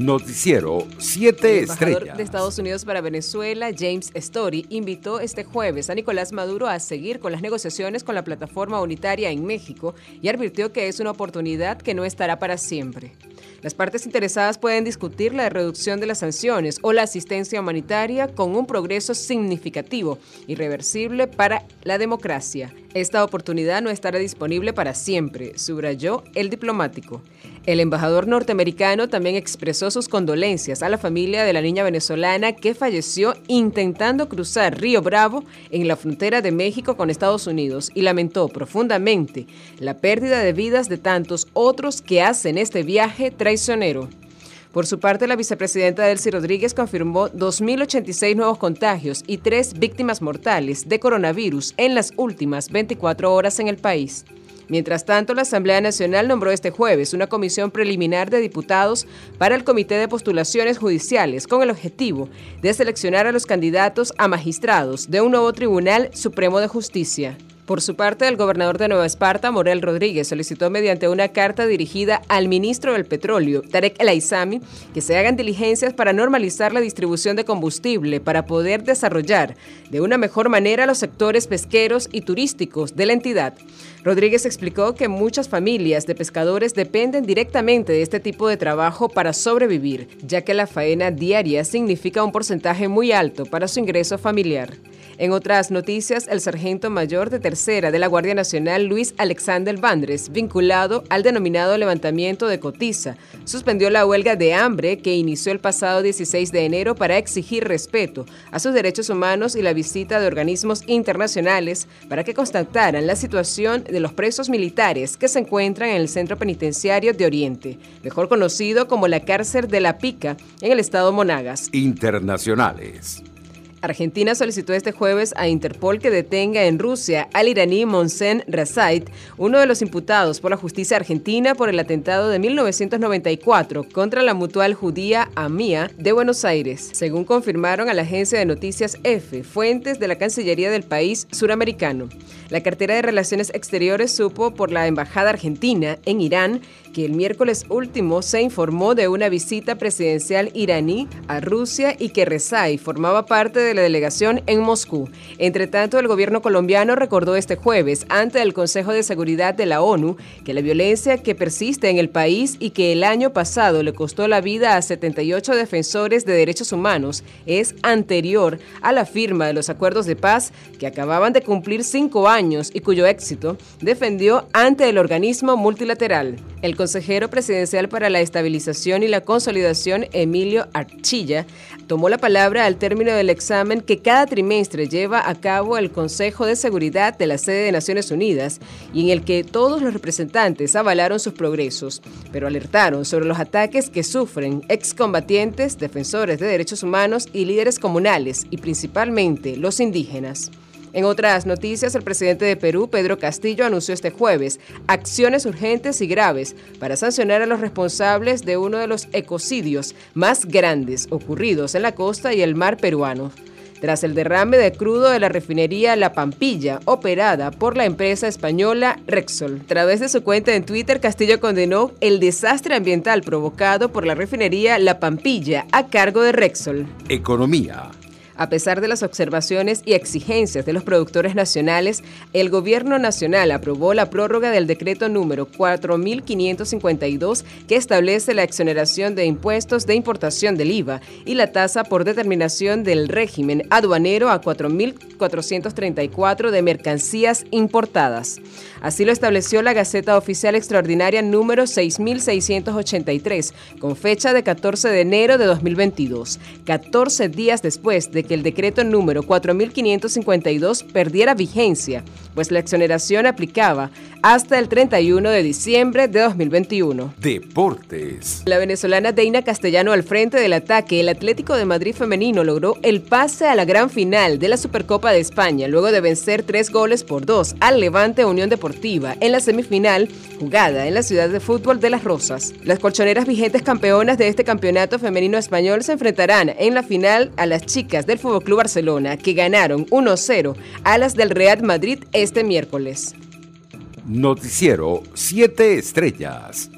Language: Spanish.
Noticiero 7 El embajador Estrellas. de Estados Unidos para Venezuela, James Story, invitó este jueves a Nicolás Maduro a seguir con las negociaciones con la plataforma unitaria en México y advirtió que es una oportunidad que no estará para siempre. Las partes interesadas pueden discutir la reducción de las sanciones o la asistencia humanitaria con un progreso significativo, irreversible para la democracia. Esta oportunidad no estará disponible para siempre, subrayó el diplomático. El embajador norteamericano también expresó sus condolencias a la familia de la niña venezolana que falleció intentando cruzar Río Bravo en la frontera de México con Estados Unidos y lamentó profundamente la pérdida de vidas de tantos otros que hacen este viaje traicionero. Por su parte, la vicepresidenta Delcy Rodríguez confirmó 2.086 nuevos contagios y tres víctimas mortales de coronavirus en las últimas 24 horas en el país. Mientras tanto, la Asamblea Nacional nombró este jueves una comisión preliminar de diputados para el Comité de Postulaciones Judiciales con el objetivo de seleccionar a los candidatos a magistrados de un nuevo Tribunal Supremo de Justicia. Por su parte, el gobernador de Nueva Esparta, Morel Rodríguez, solicitó mediante una carta dirigida al ministro del Petróleo, Tarek El Aizami, que se hagan diligencias para normalizar la distribución de combustible para poder desarrollar de una mejor manera los sectores pesqueros y turísticos de la entidad. Rodríguez explicó que muchas familias de pescadores dependen directamente de este tipo de trabajo para sobrevivir, ya que la faena diaria significa un porcentaje muy alto para su ingreso familiar. En otras noticias, el sargento mayor de tercera de la Guardia Nacional, Luis Alexander Vandres, vinculado al denominado levantamiento de cotiza, suspendió la huelga de hambre que inició el pasado 16 de enero para exigir respeto a sus derechos humanos y la visita de organismos internacionales para que constataran la situación de los presos militares que se encuentran en el centro penitenciario de Oriente, mejor conocido como la cárcel de La Pica, en el estado Monagas. Internacionales. Argentina solicitó este jueves a Interpol que detenga en Rusia al iraní Monsen Razait, uno de los imputados por la justicia argentina por el atentado de 1994 contra la mutual judía AMIA de Buenos Aires, según confirmaron a la agencia de noticias EFE, fuentes de la Cancillería del país suramericano. La cartera de Relaciones Exteriores supo por la Embajada Argentina en Irán que el miércoles último se informó de una visita presidencial iraní a Rusia y que Rezai formaba parte de la delegación en Moscú. Entre tanto, el gobierno colombiano recordó este jueves ante el Consejo de Seguridad de la ONU que la violencia que persiste en el país y que el año pasado le costó la vida a 78 defensores de derechos humanos es anterior a la firma de los acuerdos de paz que acababan de cumplir cinco años y cuyo éxito defendió ante el organismo multilateral. El consejero presidencial para la estabilización y la consolidación, Emilio Archilla, tomó la palabra al término del examen que cada trimestre lleva a cabo el Consejo de Seguridad de la sede de Naciones Unidas y en el que todos los representantes avalaron sus progresos, pero alertaron sobre los ataques que sufren excombatientes, defensores de derechos humanos y líderes comunales, y principalmente los indígenas. En otras noticias, el presidente de Perú, Pedro Castillo, anunció este jueves acciones urgentes y graves para sancionar a los responsables de uno de los ecocidios más grandes ocurridos en la costa y el mar peruano. Tras el derrame de crudo de la refinería La Pampilla, operada por la empresa española Rexol. A través de su cuenta en Twitter, Castillo condenó el desastre ambiental provocado por la refinería La Pampilla a cargo de Rexol. Economía. A pesar de las observaciones y exigencias de los productores nacionales, el Gobierno Nacional aprobó la prórroga del decreto número 4552 que establece la exoneración de impuestos de importación del IVA y la tasa por determinación del régimen aduanero a 4.434 de mercancías importadas. Así lo estableció la Gaceta Oficial Extraordinaria número 6683, con fecha de 14 de enero de 2022, 14 días después de que el decreto número 4552 perdiera vigencia, pues la exoneración aplicaba hasta el 31 de diciembre de 2021. Deportes. La venezolana Deina Castellano al frente del ataque, el Atlético de Madrid femenino logró el pase a la gran final de la Supercopa de España, luego de vencer tres goles por dos al Levante Unión Deportiva en la semifinal jugada en la ciudad de fútbol de Las Rosas. Las colchoneras vigentes campeonas de este campeonato femenino español se enfrentarán en la final a las chicas del Fútbol Club Barcelona, que ganaron 1-0 a las del Real Madrid este miércoles. Noticiero 7 Estrellas.